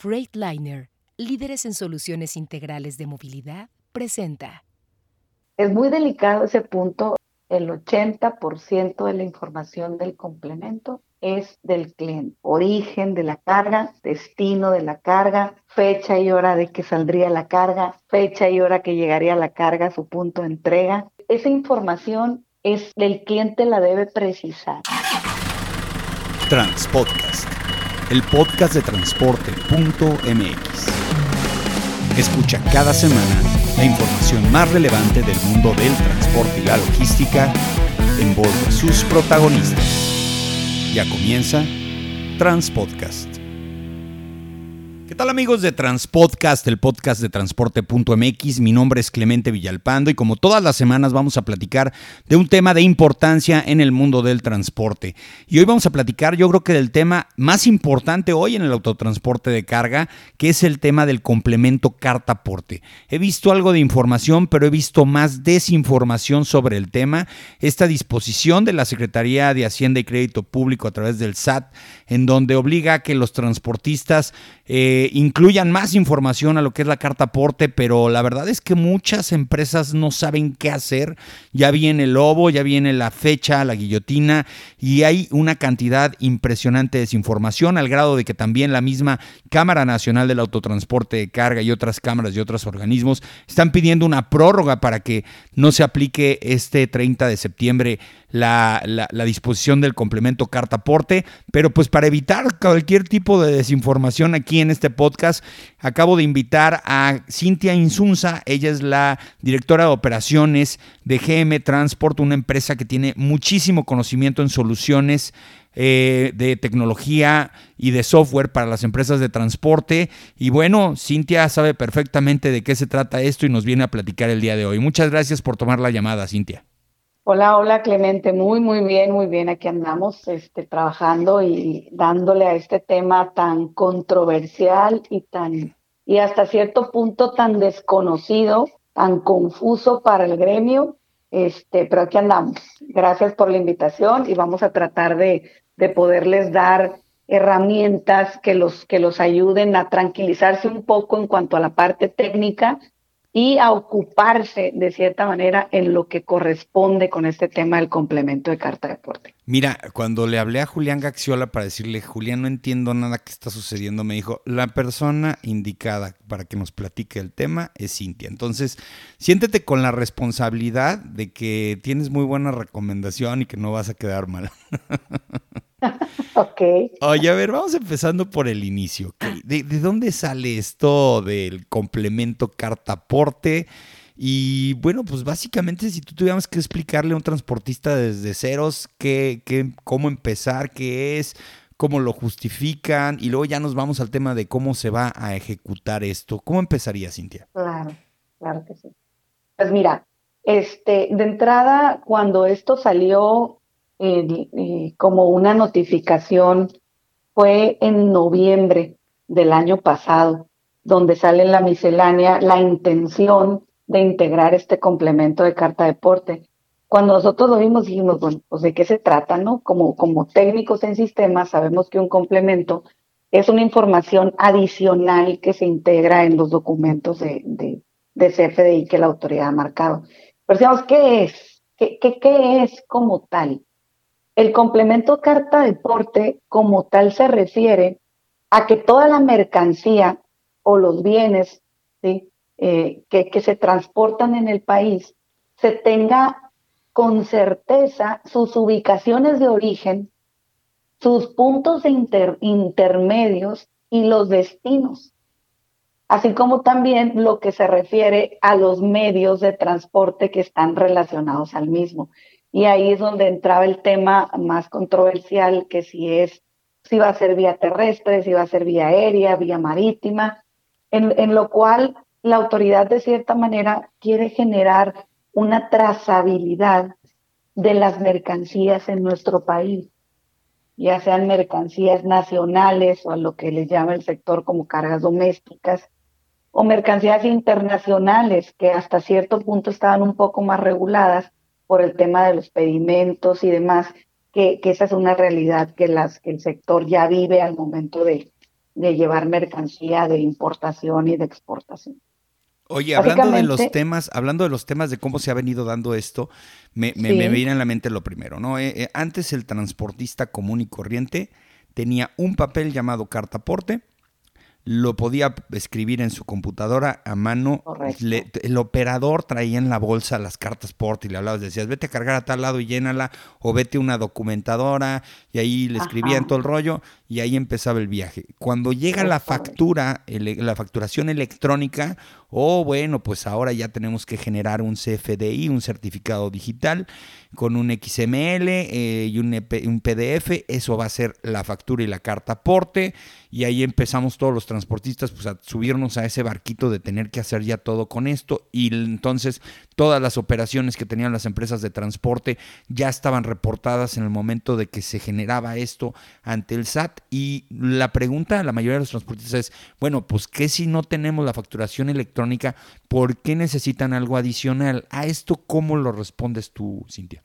Freightliner, líderes en soluciones integrales de movilidad, presenta. Es muy delicado ese punto. El 80% de la información del complemento es del cliente. Origen de la carga, destino de la carga, fecha y hora de que saldría la carga, fecha y hora que llegaría la carga a su punto de entrega. Esa información es el cliente la debe precisar. Transpodcast el podcast de transporte.mx. Escucha cada semana la información más relevante del mundo del transporte y la logística en voz de sus protagonistas. Ya comienza Transpodcast. Hola amigos de Transpodcast, el podcast de transporte.mx? Mi nombre es Clemente Villalpando y como todas las semanas vamos a platicar de un tema de importancia en el mundo del transporte. Y hoy vamos a platicar yo creo que del tema más importante hoy en el autotransporte de carga, que es el tema del complemento carta-porte. He visto algo de información, pero he visto más desinformación sobre el tema. Esta disposición de la Secretaría de Hacienda y Crédito Público a través del SAT, en donde obliga a que los transportistas eh, incluyan más información a lo que es la carta aporte, pero la verdad es que muchas empresas no saben qué hacer. Ya viene el lobo, ya viene la fecha, la guillotina, y hay una cantidad impresionante de desinformación, al grado de que también la misma Cámara Nacional del Autotransporte de Carga y otras cámaras y otros organismos están pidiendo una prórroga para que no se aplique este 30 de septiembre la, la, disposición del complemento carta aporte, pero pues para evitar cualquier tipo de desinformación aquí en este podcast, acabo de invitar a Cintia Insunza, ella es la directora de operaciones de GM Transport, una empresa que tiene muchísimo conocimiento en soluciones eh, de tecnología y de software para las empresas de transporte. Y bueno, Cintia sabe perfectamente de qué se trata esto y nos viene a platicar el día de hoy. Muchas gracias por tomar la llamada, Cintia. Hola, hola Clemente, muy, muy bien, muy bien. Aquí andamos este, trabajando y dándole a este tema tan controversial y tan, y hasta cierto punto tan desconocido, tan confuso para el gremio. Este, pero aquí andamos. Gracias por la invitación y vamos a tratar de, de poderles dar herramientas que los, que los ayuden a tranquilizarse un poco en cuanto a la parte técnica y a ocuparse de cierta manera en lo que corresponde con este tema del complemento de carta de deporte. Mira, cuando le hablé a Julián Gaxiola para decirle, Julián, no entiendo nada que está sucediendo, me dijo, la persona indicada para que nos platique el tema es Cintia. Entonces, siéntete con la responsabilidad de que tienes muy buena recomendación y que no vas a quedar mal. ok. Oye, a ver, vamos empezando por el inicio. ¿De, dónde sale esto del complemento cartaporte? Y bueno, pues básicamente si tú tuviéramos que explicarle a un transportista desde ceros qué, qué, cómo empezar, qué es, cómo lo justifican, y luego ya nos vamos al tema de cómo se va a ejecutar esto. ¿Cómo empezaría, Cintia? Claro, claro que sí. Pues mira, este, de entrada, cuando esto salió eh, como una notificación fue en noviembre del año pasado, donde sale en la miscelánea la intención de integrar este complemento de carta deporte. Cuando nosotros lo vimos, dijimos, bueno, pues de qué se trata, ¿no? Como, como técnicos en sistemas, sabemos que un complemento es una información adicional que se integra en los documentos de, de, CFDI que la autoridad ha marcado. Pero digamos, ¿qué es? ¿Qué, qué, qué es como tal? El complemento carta deporte como tal se refiere a que toda la mercancía o los bienes eh, que, se transportan en el país se tenga con certeza sus ubicaciones de origen, sus puntos intermedios y los destinos, así como también lo que se refiere a los medios de transporte que están relacionados al mismo. Y ahí es donde entraba el tema más controversial, que si es, si va a ser vía terrestre, si va a ser vía aérea, vía marítima, en, en lo cual la autoridad de cierta manera quiere generar una trazabilidad de las mercancías en nuestro país, ya sean mercancías nacionales o a lo que le llama el sector como cargas domésticas, o mercancías internacionales que hasta cierto punto estaban un poco más reguladas, por el tema de los pedimentos y demás, que, esa es una realidad que, las, que el sector ya vive al momento de, de llevar mercancía de importación y de exportación. Oye, hablando de los temas, hablando de los temas de cómo se ha venido dando esto, me, me, viene a la mente lo primero, ¿no? Eh, eh, antes el transportista común y corriente tenía un papel llamado cartaporte lo podía escribir en su computadora a mano. el operador traía en la bolsa las cartas port y le hablabas, decías, vete a cargar a tal lado y llénala, o vete a una documentadora, y ahí le escribían todo el rollo, y ahí empezaba el viaje. Cuando llega la factura, la facturación electrónica, o bueno, pues ahora ya tenemos que generar un CFDI, un certificado digital, con un XML eh, y un, un, PDF. Eso va a ser la factura y la carta aporte. Y ahí empezamos todos los transportistas pues, a subirnos a ese barquito de tener que hacer ya todo con esto. Y entonces todas las operaciones que tenían las empresas de transporte ya estaban reportadas en el momento de que se generaba esto ante el SAT. Y la pregunta a la mayoría de los transportistas es, bueno, pues ¿qué si no tenemos la facturación electrónica? ¿por qué necesitan algo adicional? ¿A esto cómo lo respondes tú, Cintia?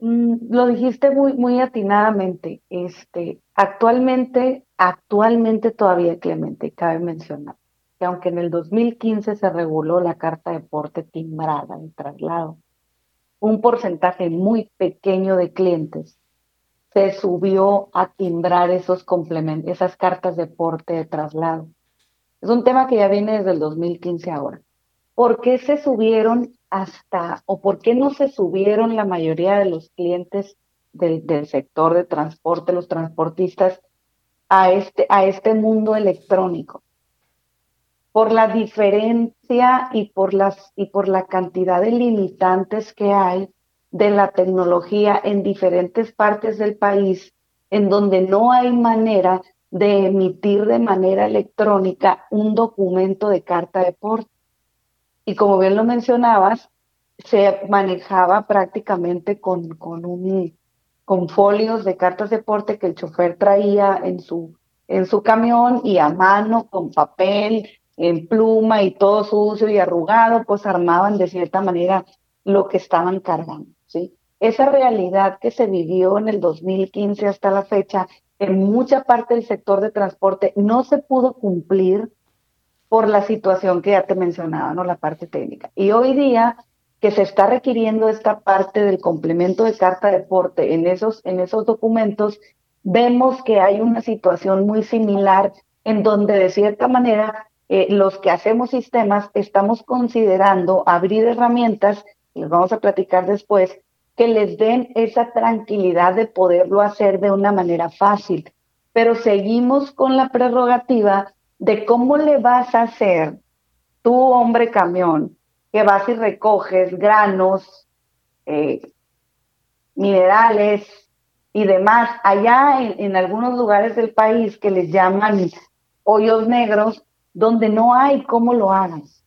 Mm, lo dijiste muy, muy atinadamente. Este, actualmente, actualmente todavía, Clemente, cabe mencionar que aunque en el 2015 se reguló la carta de porte timbrada de traslado, un porcentaje muy pequeño de clientes se subió a timbrar esos complementos, esas cartas de porte de traslado. Es un tema que ya viene desde el 2015 ahora. ¿Por qué se subieron hasta, o por qué no se subieron la mayoría de los clientes del, del sector de transporte, los transportistas, a este, a este mundo electrónico? Por la diferencia y por, las, y por la cantidad de limitantes que hay de la tecnología en diferentes partes del país, en donde no hay manera de emitir de manera electrónica un documento de carta de porte. Y como bien lo mencionabas, se manejaba prácticamente con, con, un, con folios de cartas de porte que el chofer traía en su, en su camión y a mano, con papel, en pluma y todo sucio y arrugado, pues armaban de cierta manera lo que estaban cargando. Esa realidad que se vivió en el 2015 hasta la fecha, en mucha parte del sector de transporte no se pudo cumplir por la situación que ya te mencionaba, ¿no? La parte técnica. Y hoy día que se está requiriendo esta parte del complemento de carta de porte en esos, en esos documentos, vemos que hay una situación muy similar en donde de cierta manera eh, los que hacemos sistemas estamos considerando abrir herramientas les vamos a platicar después, que les den esa tranquilidad de poderlo hacer de una manera fácil. Pero seguimos con la prerrogativa de cómo le vas a hacer tú, hombre camión, que vas y recoges granos, eh, minerales y demás, allá en, en, algunos lugares del país que les llaman hoyos negros, donde no hay cómo lo hagas.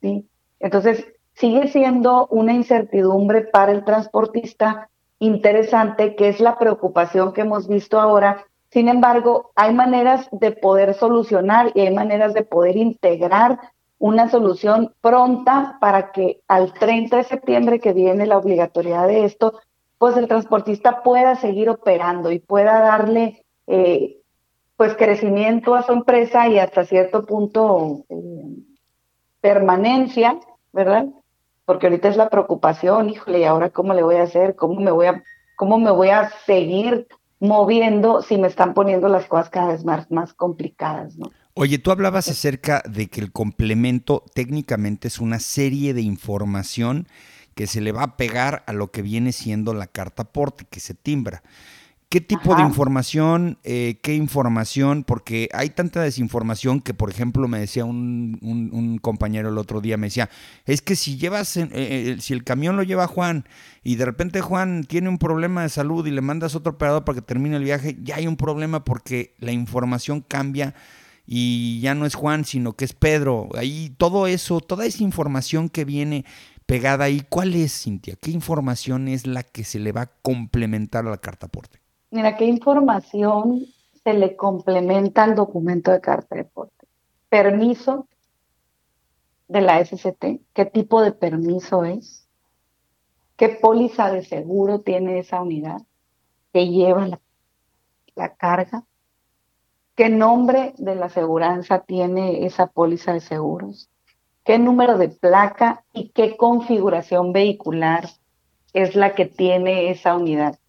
¿sí? Entonces, sigue siendo una incertidumbre para el transportista interesante, que es la preocupación que hemos visto ahora. Sin embargo, hay maneras de poder solucionar y hay maneras de poder integrar una solución pronta para que al 30 de septiembre que viene la obligatoriedad de esto, pues el transportista pueda seguir operando y pueda darle eh, pues crecimiento a su empresa y hasta cierto punto eh, permanencia, ¿verdad? Porque ahorita es la preocupación, híjole, ¿y ahora cómo le voy a hacer? ¿Cómo me voy a, cómo me voy a seguir moviendo si me están poniendo las cosas cada vez más, más complicadas, ¿no? Oye, tú hablabas acerca de que el complemento técnicamente es una serie de información que se le va a pegar a lo que viene siendo la carta porte que se timbra. ¿Qué tipo de información? Eh, ¿Qué información? Porque hay tanta desinformación que, por ejemplo, me decía un, compañero el otro día, me decía, es que si llevas, eh, eh, si el camión lo lleva Juan y de repente Juan tiene un problema de salud y le mandas otro operador para que termine el viaje, ya hay un problema porque la información cambia y ya no es Juan, sino que es Pedro. Ahí todo eso, toda esa información que viene pegada ahí, ¿cuál es, Cintia? ¿Qué información es la que se le va a complementar a la carta aporte? Mira, ¿qué información se le complementa al documento de carta de porte? Permiso de la SCT, qué tipo de permiso es, qué póliza de seguro tiene esa unidad que lleva la carga, qué nombre de la aseguranza tiene esa póliza de seguros, qué número de placa y qué configuración vehicular es la que tiene esa unidad.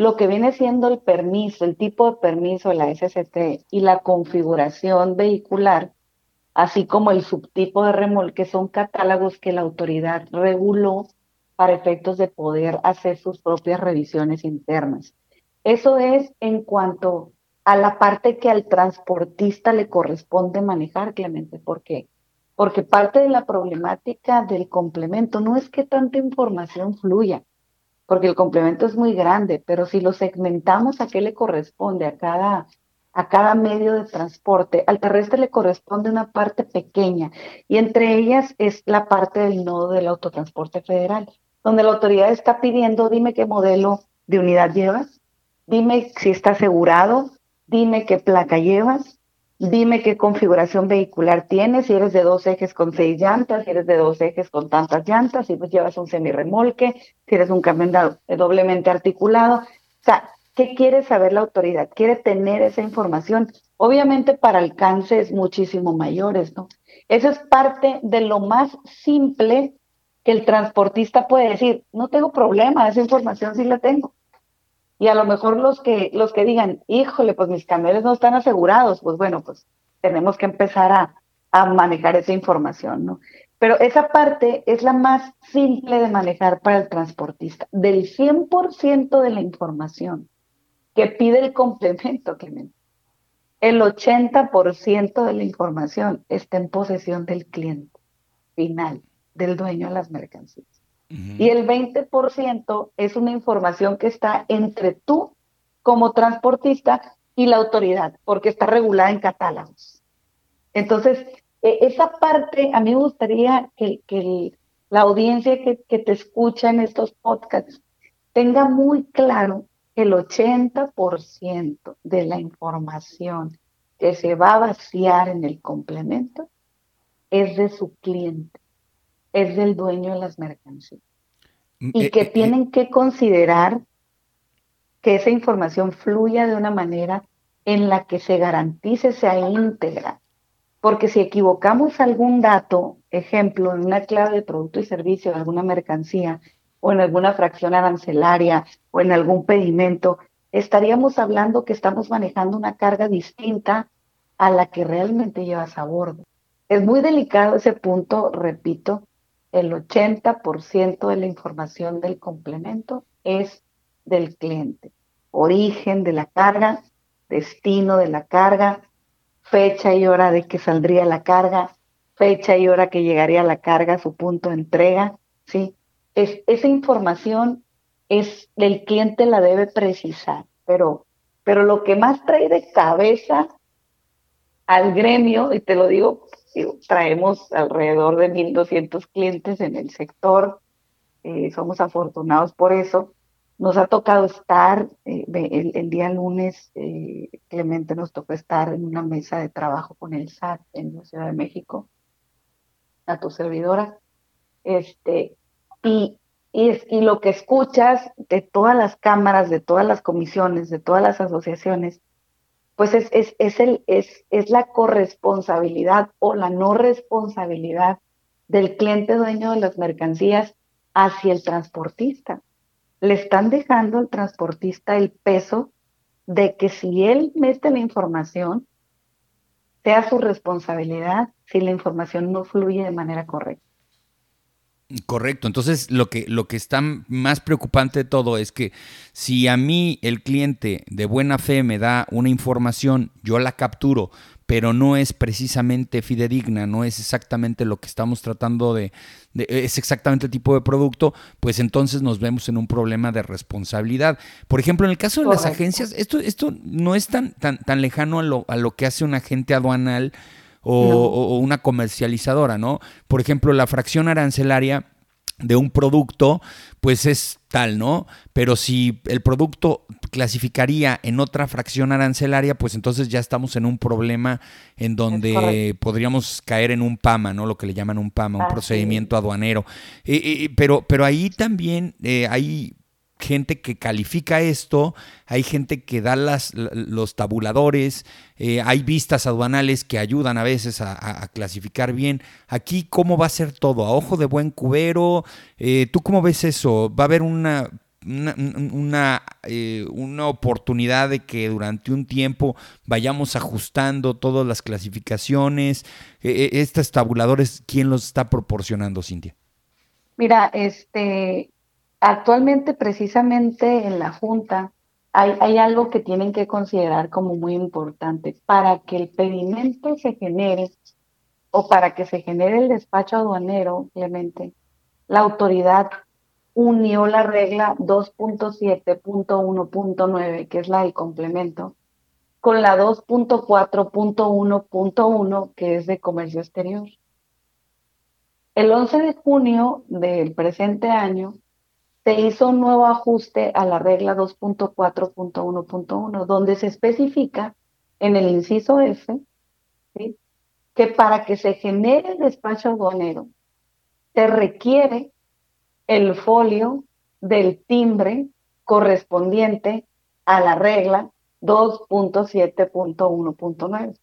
Lo que viene siendo el permiso, el tipo de permiso la SST y la configuración vehicular, así como el subtipo de remolque, son catálogos que la autoridad reguló para efectos de poder hacer sus propias revisiones internas. Eso es en cuanto a la parte que al transportista le corresponde manejar, Clemente. ¿Por qué? Porque parte de la problemática del complemento no es que tanta información fluya, porque el complemento es muy grande, pero si lo segmentamos a qué le corresponde a cada, a cada medio de transporte, al terrestre le corresponde una parte pequeña y entre ellas es la parte del nodo del autotransporte federal, donde la autoridad está pidiendo, dime qué modelo de unidad llevas, dime si está asegurado, dime qué placa llevas, dime qué configuración vehicular tienes, si eres de dos ejes con seis llantas, si eres de dos ejes con tantas llantas, si pues llevas un semirremolque, si eres un camión doblemente articulado. O sea, ¿qué quiere saber la autoridad? Quiere tener esa información. Obviamente para alcances muchísimo mayores, ¿no? Eso es parte de lo más simple que el transportista puede decir, no tengo problema, esa información sí la tengo. Y a lo mejor los que, los que digan, híjole, pues mis camiones no están asegurados, pues bueno, pues tenemos que empezar a, a manejar esa información, ¿no? Pero esa parte es la más simple de manejar para el transportista. Del 100% de la información que pide el complemento, Clemente, el 80% de la información está en posesión del cliente final, del dueño de las mercancías. Y el 20% es una información que está entre tú como transportista y la autoridad, porque está regulada en catálogos. Entonces, e, esa parte, a mí me gustaría que, que la audiencia que, que te escucha en estos podcasts tenga muy claro que el 80% de la información que se va a vaciar en el complemento es de su cliente es del dueño de las mercancías. Mm, y eh, que eh, eh. tienen que considerar que esa información fluya de una manera en la que se garantice sea íntegra. Porque si equivocamos algún dato, ejemplo, en una clave de producto y servicio, en alguna mercancía, o en alguna fracción arancelaria, o en algún pedimento, estaríamos hablando que estamos manejando una carga distinta a la que realmente llevas a bordo. Es muy delicado ese punto, repito, el 80% de la información del complemento es del cliente. Origen de la carga, destino de la carga, fecha y hora de que saldría la carga, fecha y hora que llegaría la carga su punto de entrega, ¿sí? Es, esa información es el cliente la debe precisar, pero, pero lo que más trae de cabeza al gremio, y te lo digo traemos alrededor de 1.200 clientes en el sector. Eh, somos afortunados por eso. Nos ha tocado estar, eh, el, día lunes, eh, Clemente nos tocó estar en una mesa de trabajo con el SAT en la Ciudad de México, a tu servidora. Este, y, y lo que escuchas de todas las cámaras, de todas las comisiones, de todas las asociaciones, pues es, es, es, el, es, es la corresponsabilidad o la no responsabilidad del cliente dueño de las mercancías hacia el transportista. Le están dejando al transportista el peso de que si él mete la información, sea su responsabilidad si la información no fluye de manera correcta. Correcto. Entonces, lo que, lo que está más preocupante de todo es que si a mí el cliente de buena fe me da una información, yo la capturo, pero no es precisamente fidedigna, no es exactamente lo que estamos tratando de, es exactamente el tipo de producto, pues entonces nos vemos en un problema de responsabilidad. Por ejemplo, en el caso de las agencias, esto, esto no es tan, tan, tan lejano a lo, a lo que hace un agente aduanal o, una comercializadora, ¿no? Por ejemplo, la fracción arancelaria de un producto, pues es tal, ¿no? Pero si el producto clasificaría en otra fracción arancelaria, pues entonces ya estamos en un problema en donde podríamos caer en un PAMA, ¿no? Lo que le llaman un PAMA, un procedimiento aduanero. Eh, eh, pero, pero ahí también eh, hay gente que califica esto, hay gente que da los tabuladores, eh, hay vistas aduanales que ayudan a veces a, clasificar bien. Aquí, ¿cómo va a ser todo? ¿A ojo de buen cubero? Eh, ¿Tú cómo ves eso? ¿Va a haber una una, eh, una, oportunidad de que durante un tiempo vayamos ajustando todas las clasificaciones. estos tabuladores, ¿quién los está proporcionando, Cintia? Mira, este, Actualmente, precisamente en la Junta, hay, algo que tienen que considerar como muy importante. Para que el pedimento se genere o para que se genere el despacho aduanero, Clemente, la autoridad unió la regla 2.7.1.9, que es la del complemento, con la 2.4.1.1, que es de comercio exterior. El 11 de junio del presente año, se hizo un nuevo ajuste a la regla 2.4.1.1, donde se especifica en el inciso F que para que se genere el despacho aduanero se requiere el folio del timbre correspondiente a la regla 2.7.1.9.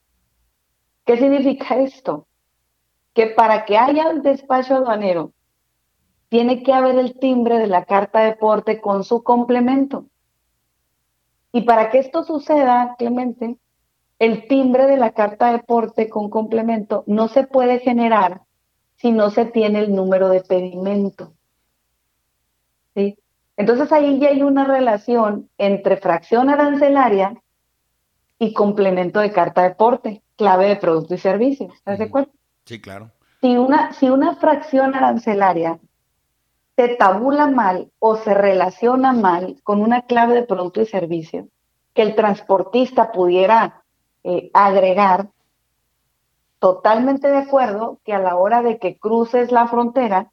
¿Qué significa esto? Que para que haya el despacho aduanero tiene que haber el timbre de la carta de porte con su complemento. Y para que esto suceda, Clemente, el timbre de la carta de porte con complemento no se puede generar si no se tiene el número de pedimento. ¿Sí? Entonces ahí ya hay una relación entre fracción arancelaria y complemento de carta de porte, clave de producto y servicio. ¿Estás de acuerdo? Sí, claro. Si una, si una fracción arancelaria se tabula mal o se relaciona mal con una clave de producto y servicio que el transportista pudiera eh, agregar, totalmente de acuerdo que a la hora de que cruces la frontera,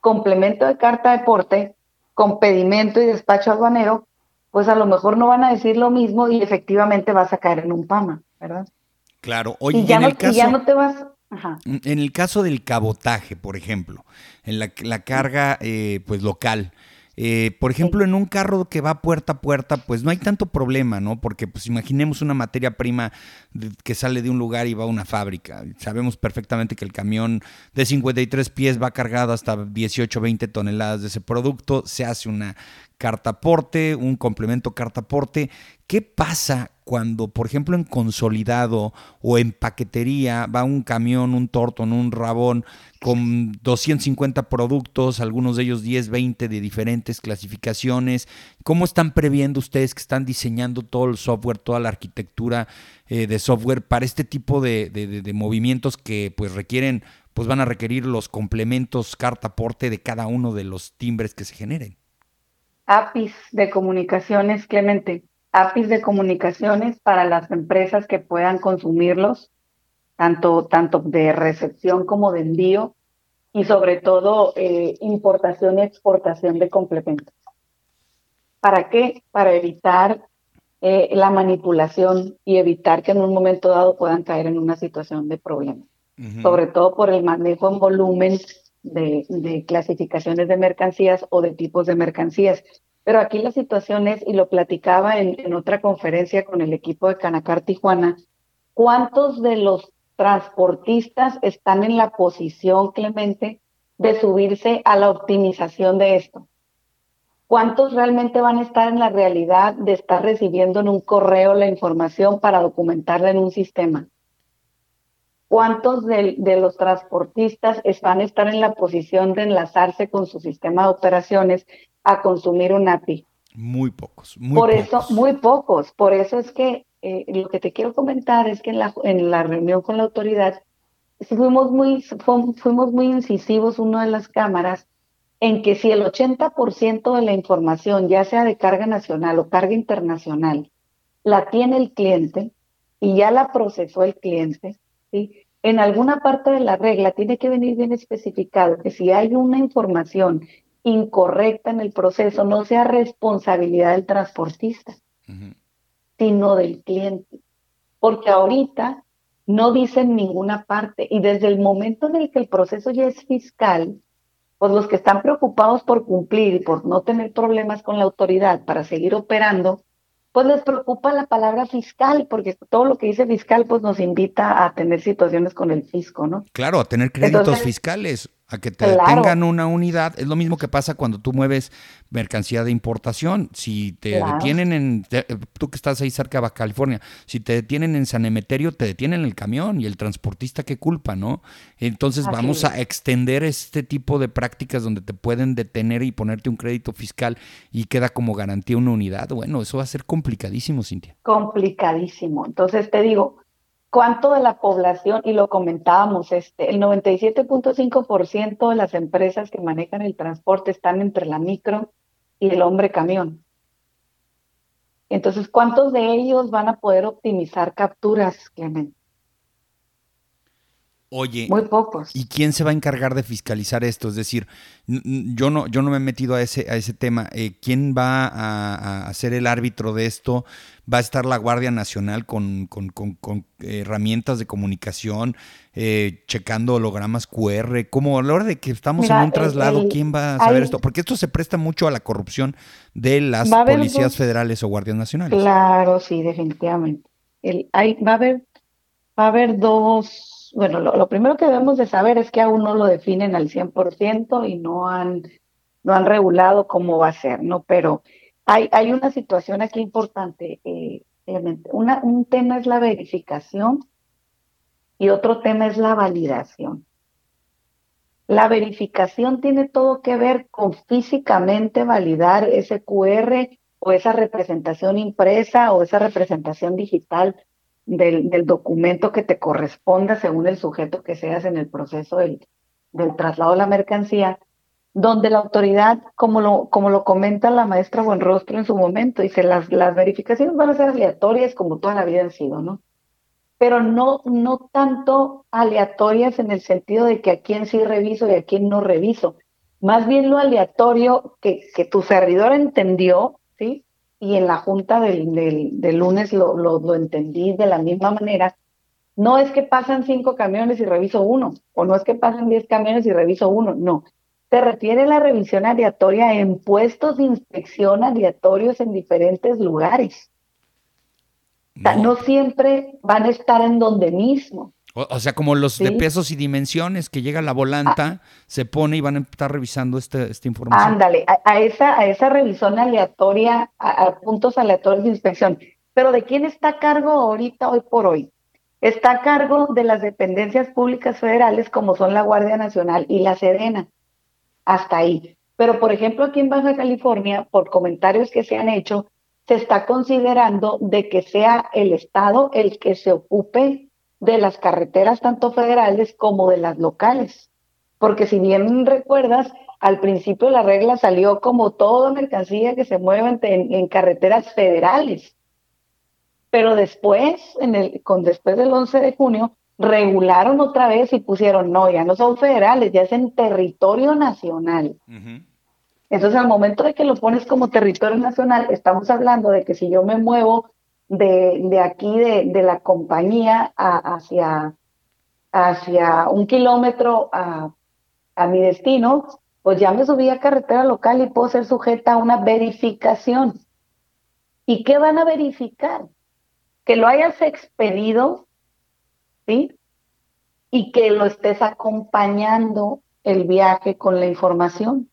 complemento de carta de porte con pedimento y despacho aduanero, pues a lo mejor no van a decir lo mismo y efectivamente vas a caer en un PAMA, ¿verdad? Claro, oye, ya, en el caso... ya no te vas, en el caso del cabotaje, por ejemplo, en la, carga eh, pues local, eh, por ejemplo, en un carro que va puerta a puerta, pues no hay tanto problema, ¿no? Porque pues imaginemos una materia prima que sale de un lugar y va a una fábrica. Sabemos perfectamente que el camión de 53 pies va cargado hasta 18, 20 toneladas de ese producto, se hace una cartaporte, un complemento cartaporte. ¿Qué pasa cuando, por ejemplo, en consolidado o en paquetería va un camión, un tortón, un rabón con 250 productos, algunos de ellos 10, 20 de diferentes clasificaciones? ¿Cómo están previendo ustedes que están diseñando todo el software, toda la arquitectura eh, de software para este tipo de, movimientos que pues requieren, pues van a requerir los complementos cartaporte de cada uno de los timbres que se generen? APIs de comunicaciones, Clemente, APIs de comunicaciones para las empresas que puedan consumirlos, tanto, tanto de recepción como de envío, y sobre todo eh, importación y exportación de complementos. ¿Para qué? Para evitar eh, la manipulación y evitar que en un momento dado puedan caer en una situación de problema. Sobre todo por el manejo en volumen de, clasificaciones de mercancías o de tipos de mercancías. Pero aquí la situación es, y lo platicaba en, otra conferencia con el equipo de Canacar Tijuana, ¿cuántos de los transportistas están en la posición, Clemente, de subirse a la optimización de esto? ¿Cuántos realmente van a estar en la realidad de estar recibiendo en un correo la información para documentarla en un sistema? ¿Cuántos de, los transportistas van a estar en la posición de enlazarse con su sistema de operaciones a consumir un API? Muy pocos. Muy Por pocos. eso, muy pocos. Por eso es que eh, lo que te quiero comentar es que en la, en la reunión con la autoridad fuimos muy, fuimos muy incisivos, una de las cámaras, en que si el 80% de la información, ya sea de carga nacional o carga internacional, la tiene el cliente y ya la procesó el cliente, en alguna parte de la regla tiene que venir bien especificado que si hay una información incorrecta en el proceso, no sea responsabilidad del transportista, sino del cliente. Porque ahorita no dice en ninguna parte y desde el momento en el que el proceso ya es fiscal, pues los que están preocupados por cumplir y por no tener problemas con la autoridad para seguir operando, pues les preocupa la palabra fiscal, porque todo lo que dice fiscal pues nos invita a tener situaciones con el fisco, ¿no? Claro, a tener créditos fiscales a que te tengan una unidad. Es lo mismo que pasa cuando tú mueves mercancía de importación. Si te detienen en, tú que estás ahí cerca de Baja California, si te detienen en San Emeterio, te detienen el camión y el transportista qué culpa, ¿no? Entonces vamos a extender este tipo de prácticas donde te pueden detener y ponerte un crédito fiscal y queda como garantía una unidad. Bueno, eso va a ser complicadísimo, Cintia. Complicadísimo. Entonces te digo, cuánto de la población, y lo comentábamos, este, el 97.5% de las empresas que manejan el transporte están entre la micro y el hombre camión. Entonces, ¿cuántos de ellos van a poder optimizar capturas, Clemente? Oye, muy pocos. ¿Y quién se va a encargar de fiscalizar esto? Es decir, yo no, yo no me he metido a ese, a ese tema. Eh, ¿Quién va a, a, ser el árbitro de esto? ¿Va a estar la Guardia Nacional con, con, con, herramientas de comunicación, eh, checando hologramas QR? ¿Cómo a la hora de que estamos en un traslado, quién va a saber esto? Porque esto se presta mucho a la corrupción de las policías federales o guardias nacionales. Claro, sí, definitivamente. El, hay, va a haber, va a haber dos bueno, lo, primero que debemos de saber es que aún no lo definen al 100% y no han, no han regulado cómo va a ser, ¿no? Pero hay, hay una situación aquí importante. Eh, un tema es la verificación y otro tema es la validación. La verificación tiene todo que ver con físicamente validar ese QR o esa representación impresa o esa representación digital del, documento que te corresponda según el sujeto que seas en el proceso del, del traslado de la mercancía, donde la autoridad, como lo, como lo comenta la maestra Buenrostro en su momento, dice, las, las verificaciones van a ser aleatorias como toda la vida han sido, ¿no? Pero no, no tanto aleatorias en el sentido de que a quién sí reviso y a quién no reviso. Más bien lo aleatorio que, que tu servidor entendió. Y en la junta del, del, lunes lo, lo, entendí de la misma manera. No es que pasan cinco camiones y reviso uno, o no es que pasan diez camiones y reviso uno, no. Se refiere a la revisión aleatoria en puestos de inspección aleatorios en diferentes lugares. no siempre van a estar en donde mismo. O, sea, como los de pesos y dimensiones, que llega la volanta, ah. se pone y van a estar revisando este, esta información. Ándale, a, esa, a esa revisión aleatoria, a, puntos aleatorios de inspección. Pero ¿de quién está a cargo ahorita, hoy por hoy? Está a cargo de las dependencias públicas federales como son la Guardia Nacional y la Sedena. Hasta ahí. Pero, por ejemplo, aquí en Baja California, por comentarios que se han hecho, se está considerando de que sea el Estado el que se ocupe de las carreteras tanto federales como de las locales. Porque si bien recuerdas, al principio la regla salió como toda mercancía que se mueve en, carreteras federales. Pero después, en el, con, después del 11 de junio, regularon otra vez y pusieron, no, ya no son federales, ya es en territorio nacional. Entonces, al momento de que lo pones como territorio nacional, estamos hablando de que si yo me muevo de, de aquí, de, de, la compañía hacia, hacia un kilómetro a, a mi destino, pues ya me subí a carretera local y puedo ser sujeta a una verificación. ¿Y qué van a verificar? Que lo hayas expedido, ¿sí? Y que lo estés acompañando el viaje con la información.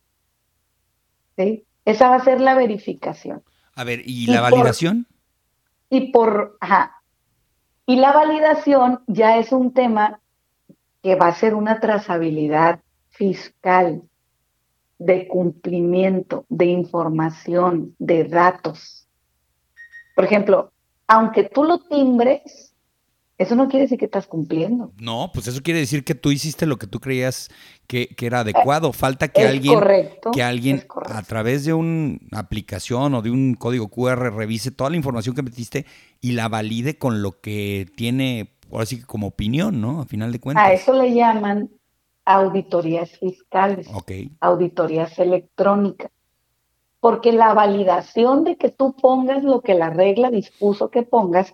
¿Sí? Esa va a ser la verificación. A ver, ¿y, la validación? Y por, ajá, y la validación ya es un tema que va a ser una trazabilidad fiscal, de cumplimiento, de información, de datos. Por ejemplo, aunque tú lo timbres, eso no quiere decir que estás cumpliendo. No, pues eso quiere decir que tú hiciste lo que tú creías que, era adecuado. Falta que alguien, que alguien a través de una aplicación o de un código QR revise toda la información que metiste y la valide con lo que tiene, ahora sí que como opinión, ¿no? A final de cuentas. A eso le llaman auditorías fiscales, auditorías electrónicas. Porque la validación de que tú pongas lo que la regla dispuso que pongas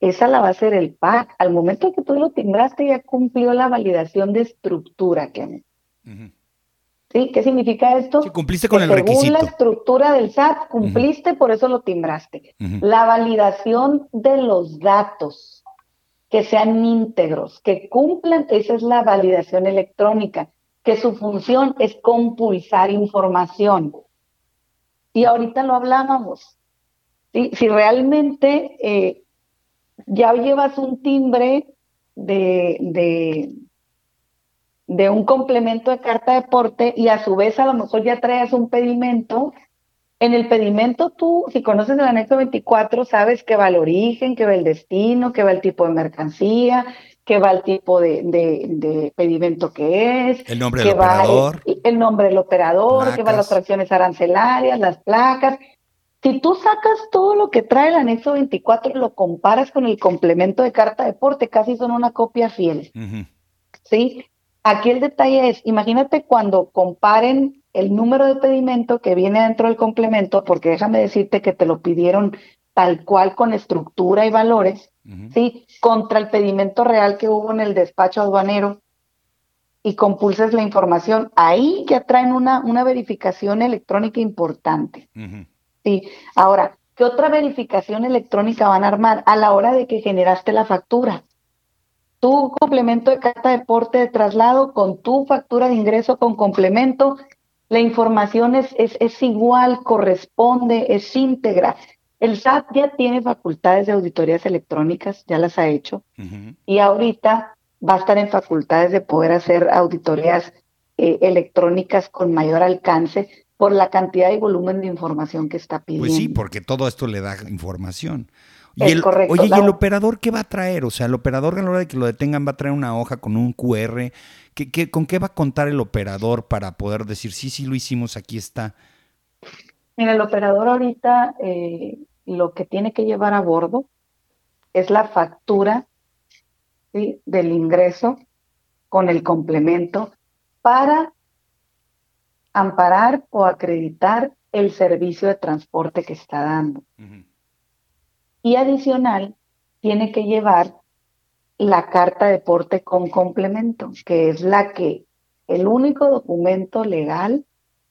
esa la va a ser el PAC. Al momento que tú lo timbraste, ya cumplió la validación de estructura, que ¿Sí? ¿Qué significa esto? Sí, cumpliste con Que el según requisito. la estructura del SAT, cumpliste, por eso lo timbraste. La validación de los datos, que sean íntegros, que cumplan, esa es la validación electrónica, que su función es compulsar información. Y ahorita lo hablábamos. ¿sí? Si realmente eh, ya llevas un timbre de, de, de un complemento de carta de porte y a su vez a lo mejor ya traes un pedimento, en el pedimento tú, si conoces el anexo 24, sabes que va el origen, que va el destino, que va el tipo de mercancía, que va el tipo de, de, de pedimento que es, El nombre del operador. el, el nombre del operador, que van Placas. las fracciones arancelarias, las placas. Si tú sacas todo lo que trae el anexo 24 y lo comparas con el complemento de carta de porte, casi son una copia fiel. ¿sí? Aquí el detalle es, imagínate cuando comparen el número de pedimento que viene dentro del complemento, porque déjame decirte que te lo pidieron tal cual con estructura y valores. ¿sí? Contra el pedimento real que hubo en el despacho aduanero y compulses la información, ahí ya traen una, una verificación electrónica importante. Sí, ahora, ¿qué otra verificación electrónica van a armar a la hora de que generaste la factura? Tu complemento de carta de porte de traslado con tu factura de ingreso con complemento, la información es, es, es igual, corresponde, es íntegra. El SAT ya tiene facultades de auditorías electrónicas, ya las ha hecho, y ahorita va a estar en facultades de poder hacer auditorías eh, electrónicas con mayor alcance por la cantidad y volumen de información que está pidiendo. Pues sí, porque todo esto le da información. Y Es el, correcto, Oye, ¿y el operador qué va a traer? O sea, el operador a la hora de que lo detengan va a traer una hoja con un QR. ¿Qué, qué, con qué va a contar el operador para poder decir, sí, sí, lo hicimos, aquí está? Mira, el operador ahorita eh, lo que tiene que llevar a bordo es la factura ¿sí? del ingreso con el complemento para amparar o acreditar el servicio de transporte que está dando. Y adicional, tiene que llevar la carta de porte con complemento, que es la que, el único documento legal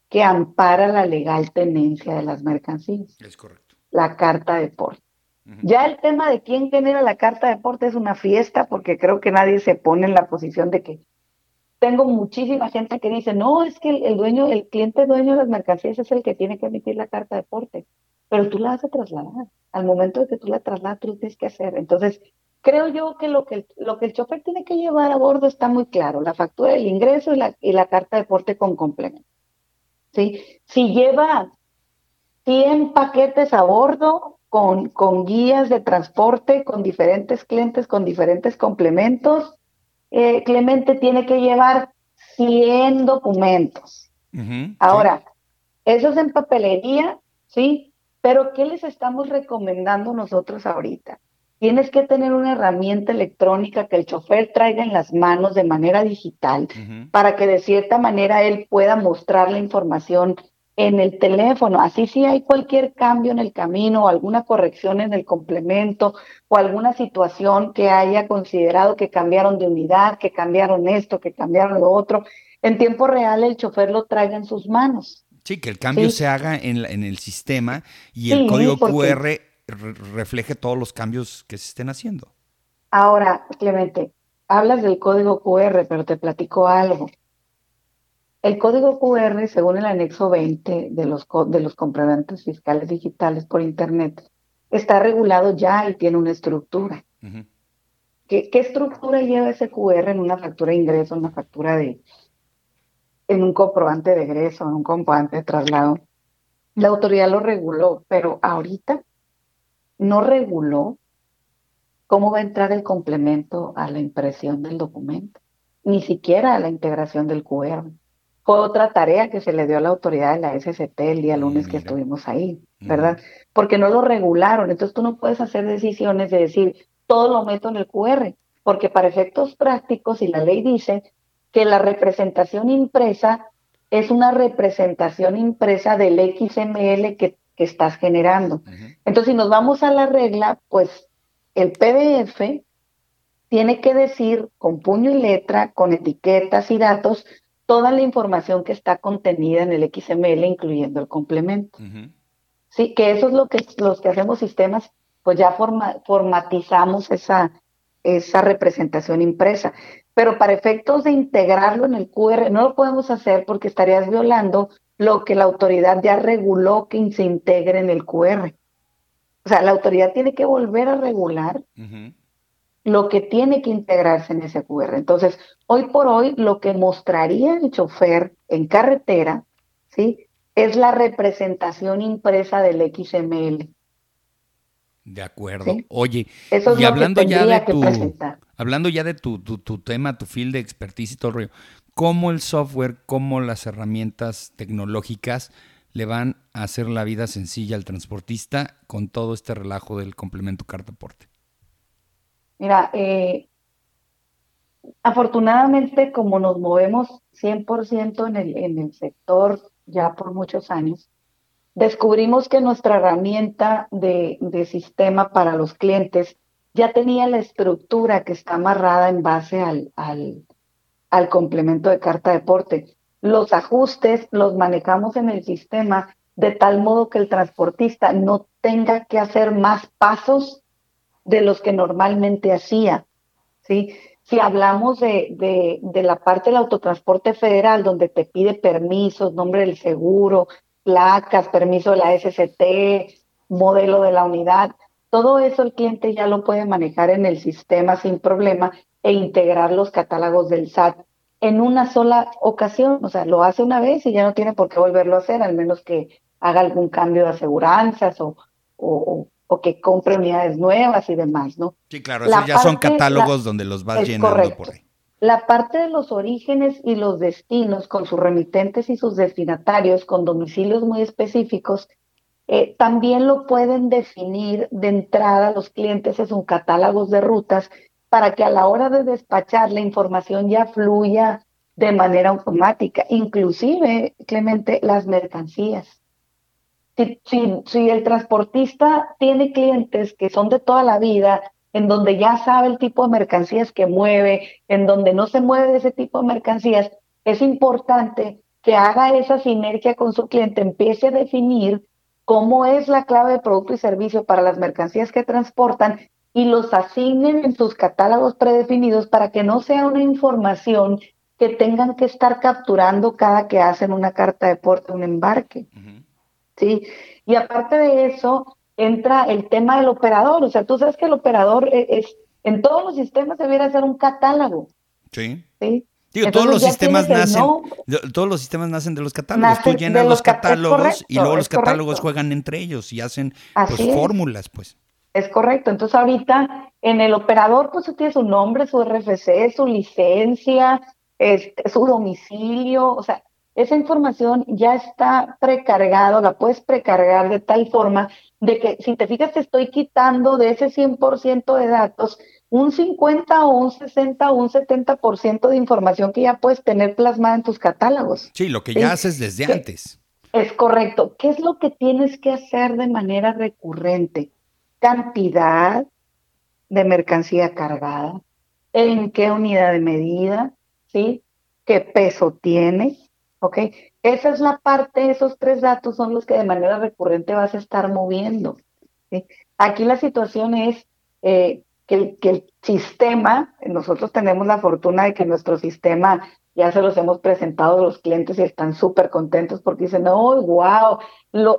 que ampara la legal tenencia de las mercancías, Es correcto. la carta de porte. Ya el tema de quién genera la carta de porte es una fiesta, porque creo que nadie se pone en la posición de que tengo muchísima gente que dice, no, es que el, dueño, el cliente dueño de las mercancías es el que tiene que emitir la carta de porte, pero tú la vas a trasladar. Al momento de que tú la trasladas, tú lo tienes que hacer. Entonces, creo yo que lo que el, lo que el chofer tiene que llevar a bordo está muy claro, la factura del ingreso y la, y la carta de porte con complemento. ¿Sí? Si lleva 100 paquetes a bordo con guías de transporte, con diferentes clientes, con diferentes complementos, eh, Clemente tiene que llevar 100 documentos. Ahora, eso es en papelería, ¿sí? Pero ¿qué les estamos recomendando nosotros ahorita? Tienes que tener una herramienta electrónica que el chofer traiga en las manos de manera digital para que de cierta manera él pueda mostrar la información en el teléfono. Así si hay cualquier cambio en el camino o alguna corrección en el complemento o alguna situación que haya considerado que cambiaron de unidad, que cambiaron esto, que cambiaron lo otro, en tiempo real el chofer lo traiga en sus manos. Sí, que el cambio Sí. se haga en, la- en el sistema y el Sí, código QR re- refleje todos los cambios que se estén haciendo. Ahora, Clemente, hablas del código QR, pero te platico algo. El código QR, según el anexo 20 de los, de los complementos fiscales digitales por Internet, está regulado ya y tiene una estructura. Ujú. ¿Qué, qué estructura lleva ese QR en una factura de ingreso, en una factura de, en un comprobante de egreso, en un comprobante de traslado? La autoridad lo reguló, pero ahorita no reguló cómo va a entrar el complemento a la impresión del documento, ni siquiera a la integración del QR. Fue otra tarea que se le dio a la autoridad de la SCT el día lunes que Mira. estuvimos ahí, ¿verdad? Porque no lo regularon, entonces tú no puedes hacer decisiones de decir, todo lo meto en el QR, porque para efectos prácticos, y la ley dice que la representación impresa es una representación impresa del XML que, que estás generando. Entonces, si nos vamos a la regla, pues el PDF tiene que decir con puño y letra, con etiquetas y datos, toda la información que está contenida en el XML, incluyendo el complemento. Sí, que eso es lo que los que hacemos sistemas, pues ya formatizamos esa, esa representación impresa. Pero para efectos de integrarlo en el QR, no lo podemos hacer porque estarías violando lo que la autoridad ya reguló que se integre en el QR. O sea, la autoridad tiene que volver a regular lo que tiene que integrarse en ese QR. Entonces, hoy por hoy, lo que mostraría el chofer en carretera, ¿sí? Es la representación impresa del XML. De acuerdo. Oye, y hablando ya de tu, hablando ya de tu, tu, tema, tu field de expertise y todo el rollo, ¿cómo el software, cómo las herramientas tecnológicas le van a hacer la vida sencilla al transportista con todo este relajo del complemento cartaporte? Mira, eh, afortunadamente como nos movemos 100% en el, en el sector ya por muchos años, descubrimos que nuestra herramienta de, de, sistema para los clientes ya tenía la estructura que está amarrada en base al, al, al complemento de carta de porte. Los ajustes los manejamos en el sistema de tal modo que el transportista no tenga que hacer más pasos de los que normalmente hacía. ¿sí? Si hablamos de, de, la parte del autotransporte federal, donde te pide permisos, nombre del seguro, placas, permiso de la SCT, modelo de la unidad, todo eso el cliente ya lo puede manejar en el sistema sin problema e integrar los catálogos del SAT en una sola ocasión, o sea, lo hace una vez y ya no tiene por qué volverlo a hacer, al menos que haga algún cambio de aseguranzas o, o, o que compre unidades nuevas y demás, ¿no? Sí, claro, esos ya son catálogos donde los vas llenando por ahí. La parte de los orígenes y los destinos con sus remitentes y sus destinatarios con domicilios muy específicos, eh, también lo pueden definir de entrada los clientes en sus catálogos de rutas para que a la hora de despachar la información ya fluya de manera automática, inclusive, Clemente, las mercancías si, si, el transportista tiene clientes que son de toda la vida, en donde ya sabe el tipo de mercancías que mueve, en donde no se mueve ese tipo de mercancías, es importante que haga esa sinergia con su cliente, empiece a definir cómo es la clave de producto y servicio para las mercancías que transportan y los asignen en sus catálogos predefinidos para que no sea una información que tengan que estar capturando cada que hacen una carta de porte, un embarque. ¿Sí? Y aparte de eso, entra el tema del operador. O sea, tú sabes que el operador e-, es, en todos los sistemas debiera ser un catálogo. Sí. ¿sí? todos los sistemas nacen, todos los sistemas nacen de los catálogos. Tú llenas los, catálogos y luego los catálogos juegan entre ellos y hacen pues, fórmulas, pues. Es correcto. Entonces ahorita en el operador, pues tiene su nombre, su RFC, su licencia, este, su domicilio, o sea, esa información ya está precargado, la puedes precargar de tal forma de que si te fijas te estoy quitando de ese 100% de datos un 50 o un 60 o un 70% de información que ya puedes tener plasmada en tus catálogos. Sí, lo que ya haces desde antes. Es correcto. ¿Qué es lo que tienes que hacer de manera recurrente? Cantidad de mercancía cargada, en qué unidad de medida, ¿sí? ¿Qué peso tiene? ¿Ok? Esa es la parte, esos tres datos son los que de manera recurrente vas a estar moviendo. Aquí la situación es eh, que, el, sistema, nosotros tenemos la fortuna de que nuestro sistema ya se los hemos presentado a los clientes y están súper contentos porque dicen, oh, wow,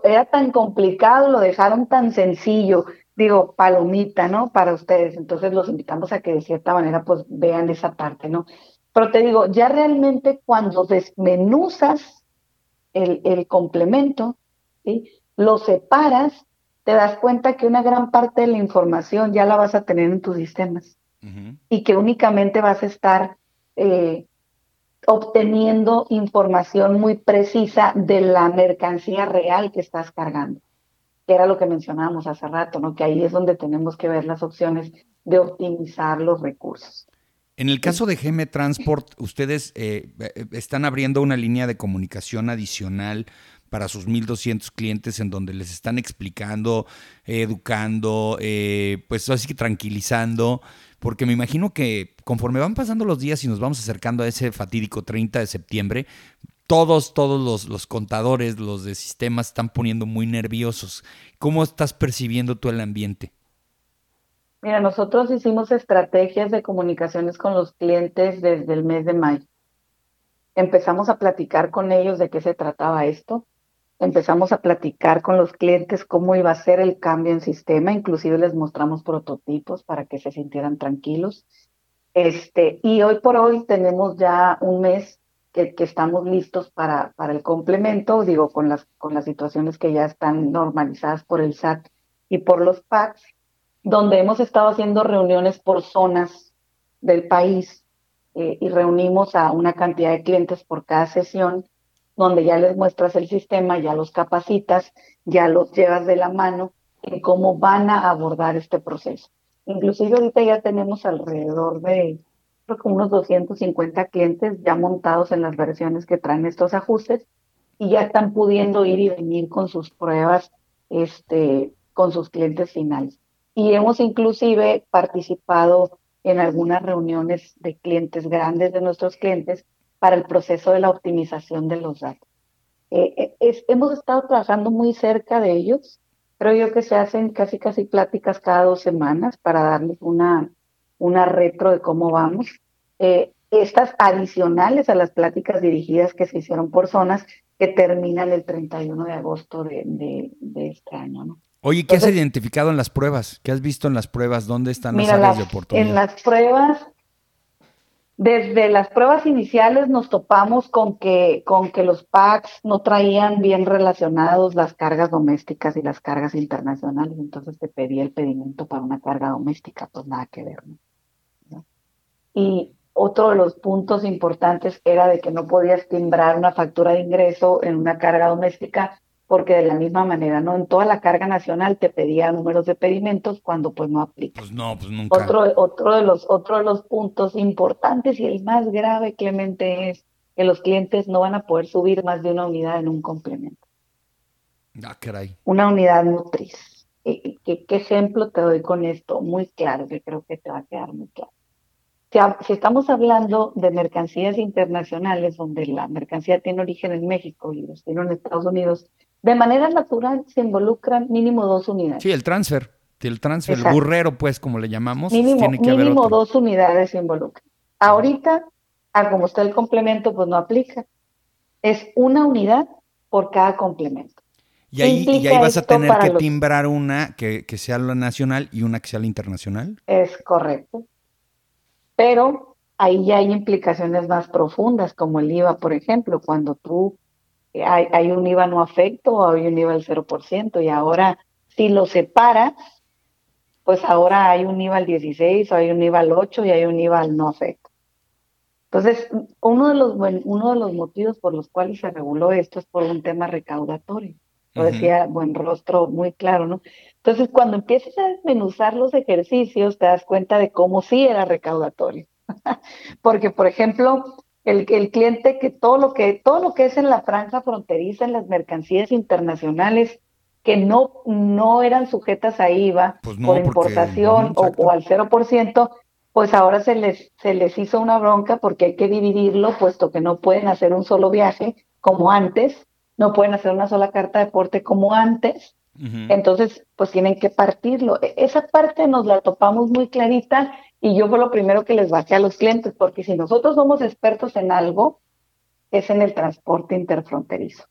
era tan complicado, lo dejaron tan sencillo. Digo, palomita, ¿no? Para ustedes. Entonces los invitamos a que de cierta manera pues vean esa parte, ¿no? Pero te digo, ya realmente cuando desmenuzas el, el complemento, ¿sí? lo separas, te das cuenta que una gran parte de la información ya la vas a tener en tus sistemas y que únicamente vas a estar eh, obteniendo información muy precisa de la mercancía real que estás cargando, que era lo que mencionábamos hace rato, ¿no? que ahí es donde tenemos que ver las opciones de optimizar los recursos. En el caso de GM Transport, ustedes eh, eh, están abriendo una línea de comunicación adicional para sus 1.200 clientes en donde les están explicando, educando, eh, pues así que tranquilizando porque me imagino que conforme van pasando los días y nos vamos acercando a ese fatídico 30 de septiembre, todos, todos los, los contadores, los de sistemas están poniendo muy nerviosos. ¿Cómo estás percibiendo tú el ambiente? Mira, nosotros hicimos estrategias de comunicaciones con los clientes desde el mes de mayo. Empezamos a platicar con ellos de qué se trataba esto. Empezamos a platicar con los clientes cómo iba a ser el cambio en sistema. Inclusive les mostramos prototipos para que se sintieran tranquilos. Este, y hoy por hoy tenemos ya un mes que, estamos listos para, para el complemento, digo, con las, con las situaciones que ya están normalizadas por el SAT y por los PACs donde hemos estado haciendo reuniones por zonas del país eh, y reunimos a una cantidad de clientes por cada sesión, donde ya les muestras el sistema, ya los capacitas, ya los llevas de la mano en cómo van a abordar este proceso. Inclusive ahorita ya tenemos alrededor de creo que unos 250 clientes ya montados en las versiones que traen estos ajustes y ya están pudiendo ir y venir con sus pruebas este, con sus clientes finales y hemos inclusive participado en algunas reuniones de clientes grandes de nuestros clientes para el proceso de la optimización de los datos. Eh, eh, hemos estado trabajando muy cerca de ellos. Creo yo que se hacen casi casi pláticas cada dos semanas para darles una, una retro de cómo vamos. Eh, estas adicionales a las pláticas dirigidas que se hicieron por zonas que terminan el 31 de agosto de, de, de este año. ¿no? Oye, ¿qué has identificado en las pruebas? ¿Qué has visto en las pruebas? ¿Dónde están las áreas de oportunidad? En las pruebas, desde las pruebas iniciales nos topamos con que, con que los packs no traían bien relacionados las cargas domésticas y las cargas internacionales. Entonces te pedía el pedimento para una carga doméstica, pues nada que ver. ¿no? Y otro de los puntos importantes era de que no podías timbrar una factura de ingreso en una carga doméstica porque de la misma manera, ¿no? En toda la carga nacional te pedía números de pedimentos cuando pues no aplica. Pues no, pues nunca. Otro, otro, de los, otro de los puntos importantes y el más grave, Clemente, es que los clientes no van a poder subir más de una unidad en un complemento. Ah, caray. Una unidad motriz. ¿Qué, qué, qué ejemplo te doy con esto? Muy claro, que creo que te va a quedar muy claro. Si, si, estamos hablando de mercancías internacionales, donde la mercancía tiene origen en México y los tiene en Estados Unidos, de manera natural se involucran mínimo dos unidades. Sí, el transfer, el transfer, el burrero, pues, como le llamamos. Mínimo, tiene que mínimo haber dos unidades se involucran. Ahorita, a como está el complemento, pues no aplica. Es una unidad por cada complemento. Y ahí, y ahí vas a tener que los... timbrar una que, que sea la nacional y una que sea la internacional. Es correcto. Pero ahí ya hay implicaciones más profundas, como el IVA, por ejemplo, cuando tú hay, hay un IVA no afecto o hay un IVA al 0%, y ahora si lo separas, pues ahora hay un IVA al 16 o hay un IVA al 8 y hay un IVA al no afecto. Entonces, uno de los, uno de los motivos por los cuales se reguló esto es por un tema recaudatorio. Lo decía Buen Rostro muy claro, ¿no? Entonces, cuando empiezas a desmenuzar los ejercicios, te das cuenta de cómo sí era recaudatorio. Porque, por ejemplo, el, el cliente que todo lo que todo lo que es en la franja fronteriza, en las mercancías internacionales, que no, no eran sujetas a IVA pues no, por importación porque, o, o, al 0%, pues ahora se les, se les hizo una bronca porque hay que dividirlo, puesto que no pueden hacer un solo viaje como antes, no pueden hacer una sola carta de porte como antes, uh -huh. entonces pues tienen que partirlo. Esa parte nos la topamos muy clarita y yo fue lo primero que les bajé a los clientes, porque si nosotros somos expertos en algo, es en el transporte interfronterizo.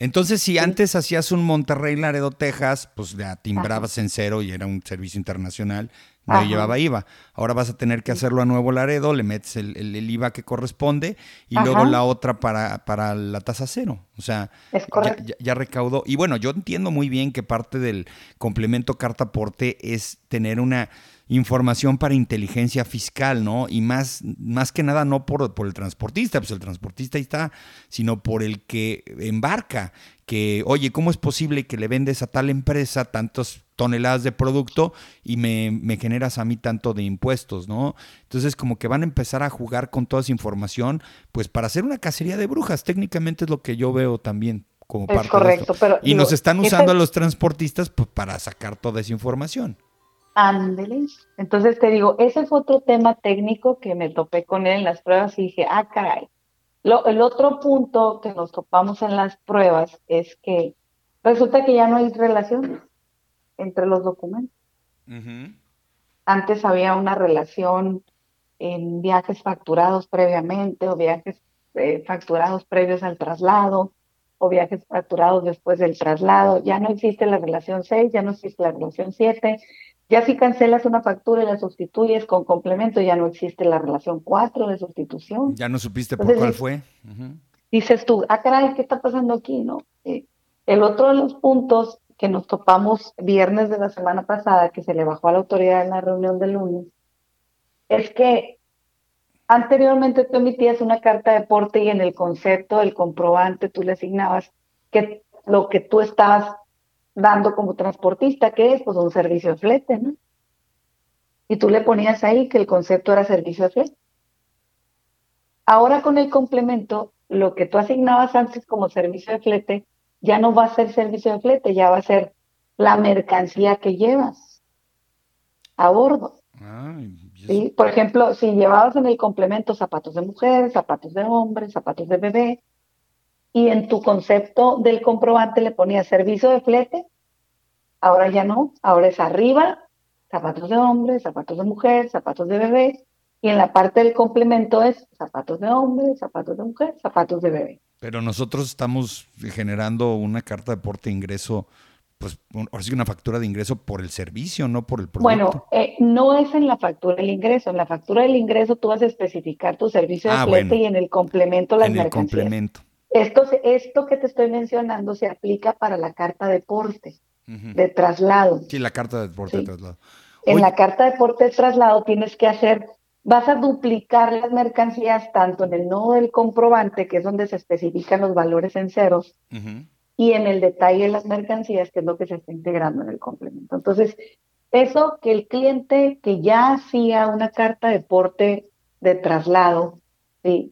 Entonces, si antes hacías un Monterrey Laredo, Texas, pues ya timbrabas Ajá. en cero y era un servicio internacional, no llevaba IVA. Ahora vas a tener que hacerlo a Nuevo Laredo, le metes el, el, el IVA que corresponde y Ajá. luego la otra para, para la tasa cero. O sea, ya, ya, ya, recaudó. Y bueno, yo entiendo muy bien que parte del complemento carta aporte es tener una información para inteligencia fiscal, ¿no? Y más, más que nada no por, por el transportista, pues el transportista ahí está, sino por el que embarca, que, oye, ¿cómo es posible que le vendes a tal empresa tantas toneladas de producto y me, me, generas a mí tanto de impuestos, ¿no? Entonces como que van a empezar a jugar con toda esa información, pues para hacer una cacería de brujas, técnicamente es lo que yo veo también como parte correcto, de esto. Pero, y digo, nos están usando a los transportistas pues, para sacar toda esa información. Ándele. Entonces te digo, ese fue otro tema técnico que me topé con él en las pruebas y dije, ah, caray. Lo, el otro punto que nos topamos en las pruebas es que resulta que ya no hay relación entre los documentos. Antes había una relación en viajes facturados previamente o viajes eh, facturados previos al traslado o viajes facturados después del traslado. Ya no existe la relación 6, ya no existe la relación 7. Ya si cancelas una factura y la sustituyes con complemento, ya no existe la relación 4 de sustitución. Ya no supiste por cuál fue. Dices tú, ah, caray, ¿qué está pasando aquí? no eh, El otro de los puntos que nos topamos viernes de la semana pasada, que se le bajó a la autoridad en la reunión del lunes, es que anteriormente tú emitías una carta de porte y en el concepto del comprobante tú le asignabas que lo que tú estabas dando como transportista, que es pues un servicio de flete, ¿no? Y tú le ponías ahí que el concepto era servicio de flete. Ahora con el complemento, lo que tú asignabas antes como servicio de flete ya no va a ser servicio de flete, ya va a ser la mercancía que llevas a bordo. ¿Sí? Por ejemplo, si llevabas en el complemento zapatos de mujer, zapatos de hombre, zapatos de bebé, y en tu concepto del comprobante le ponías servicio de flete, ahora ya no, ahora es arriba, zapatos de hombre, zapatos de mujer, zapatos de bebé, y en la parte del complemento es zapatos de hombre, zapatos de mujer, zapatos de bebé. Pero nosotros estamos generando una carta de porte ingreso pues ahora sí una factura de ingreso por el servicio, no por el producto. Bueno, eh, no es en la factura del ingreso. En la factura del ingreso tú vas a especificar tu servicio de ah, y en el complemento las en El complemento. Esto, esto que te estoy mencionando se aplica para la carta de porte, de traslado. Sí, la carta de porte de traslado. En la carta de porte de traslado tienes que hacer, vas a duplicar las mercancías tanto en el nodo del comprobante, que es donde se especifican los valores en ceros, y en el detalle de las mercancías, que es lo que se está integrando en el complemento. Entonces, eso que el cliente que ya hacía una carta de porte de traslado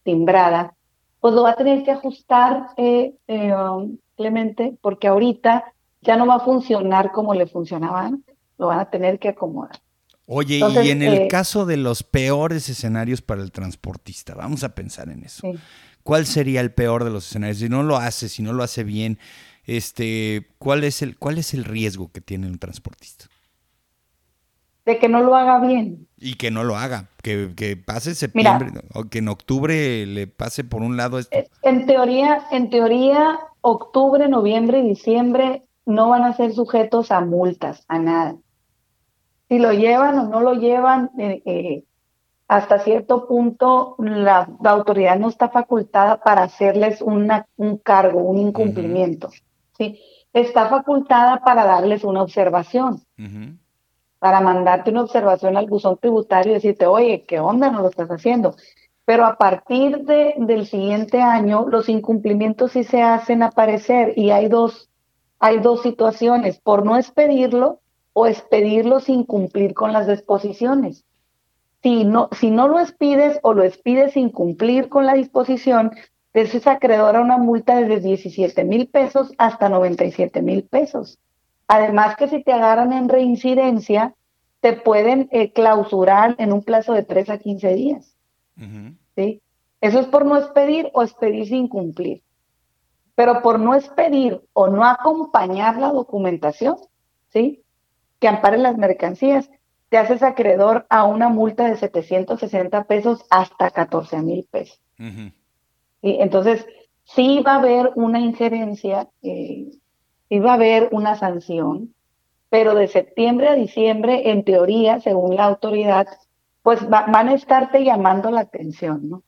timbrada, pues lo va a tener que ajustar, eh, eh, um, Clemente, porque ahorita ya no va a funcionar como le funcionaba antes, lo van a tener que acomodar. Oye, y en el eh, caso de los peores escenarios para el transportista, vamos a pensar en eso. ¿Cuál sería el peor de los escenarios? Si no lo hace, si no lo hace bien, este, ¿cuál es el, cuál es el riesgo que tiene un transportista? De que no lo haga bien. Y que no lo haga, que, que pase septiembre, o que en octubre le pase por un lado esto. Eh, en teoría, en teoría, octubre, noviembre y diciembre no van a ser sujetos a multas, a nada. Si lo llevan o no lo llevan, eh, eh hasta cierto punto la, autoridad no está facultada para hacerles una, un cargo, un incumplimiento. ¿sí? Está facultada para darles una observación, para mandarte una observación al buzón tributario y decirte, oye, ¿qué onda no lo estás haciendo? Pero a partir de, del siguiente año, los incumplimientos sí se hacen aparecer y hay dos, hay dos situaciones, por no expedirlo o expedirlo sin cumplir con las disposiciones. Si no, si no lo expides o lo expides sin cumplir con la disposición, es acreedor a una multa desde 17 mil pesos hasta 97 mil pesos. Además que si te agarran en reincidencia, te pueden eh, clausurar en un plazo de 3 a 15 días. ¿sí? Eso es por no expedir o expedir sin cumplir. Pero por no expedir o no acompañar la documentación, ¿sí? que ampare las mercancías, te haces acreedor a una multa de 760 pesos hasta 14 mil pesos. y entonces, sí va a haber una injerencia, eh, sí va a haber una sanción, pero de septiembre a diciembre, en teoría, según la autoridad, pues van a estarte llamando la atención, ¿no?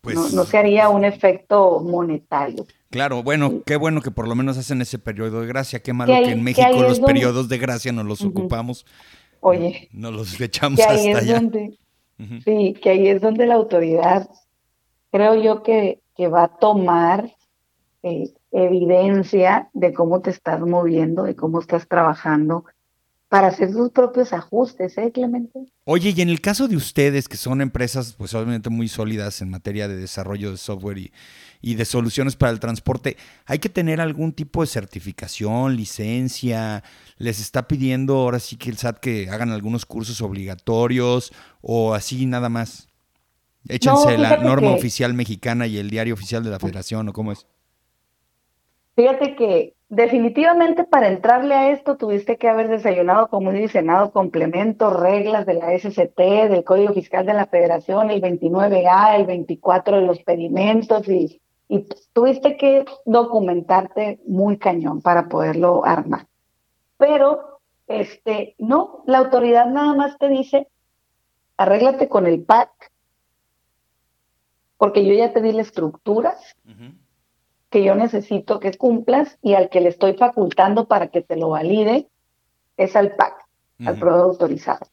Pues, no, se haría un efecto monetario. Claro, bueno, qué bueno que por lo menos hacen ese periodo de gracia. Qué malo que, en México los periodos de gracia no los ocupamos Oye. No los echamos hasta allá. Sí, que ahí es donde la autoridad, creo yo que, que va a tomar eh, evidencia de cómo te estás moviendo, de cómo estás trabajando para hacer sus propios ajustes, ¿eh, Clemente? Oye, y en el caso de ustedes, que son empresas, pues obviamente muy sólidas en materia de desarrollo de software y, y de soluciones para el transporte, ¿hay que tener algún tipo de certificación, licencia? ¿Les está pidiendo ahora sí que el SAT que hagan algunos cursos obligatorios o así nada más? Échense la norma oficial mexicana y el diario oficial de la federación, ¿o cómo es? Fíjate que definitivamente para entrarle a esto tuviste que haber desayunado como un Senado complementos, reglas de la SCT, del Código Fiscal de la Federación, el 29A, el 24 de los pedimentos y, y tuviste que documentarte muy cañón para poderlo armar. Pero, este, no, la autoridad nada más te dice, arréglate con el PAC, porque yo ya te di la estructura que yo necesito que cumplas y al que le estoy facultando para que te lo valide es al PAC, al proveedor autorizado.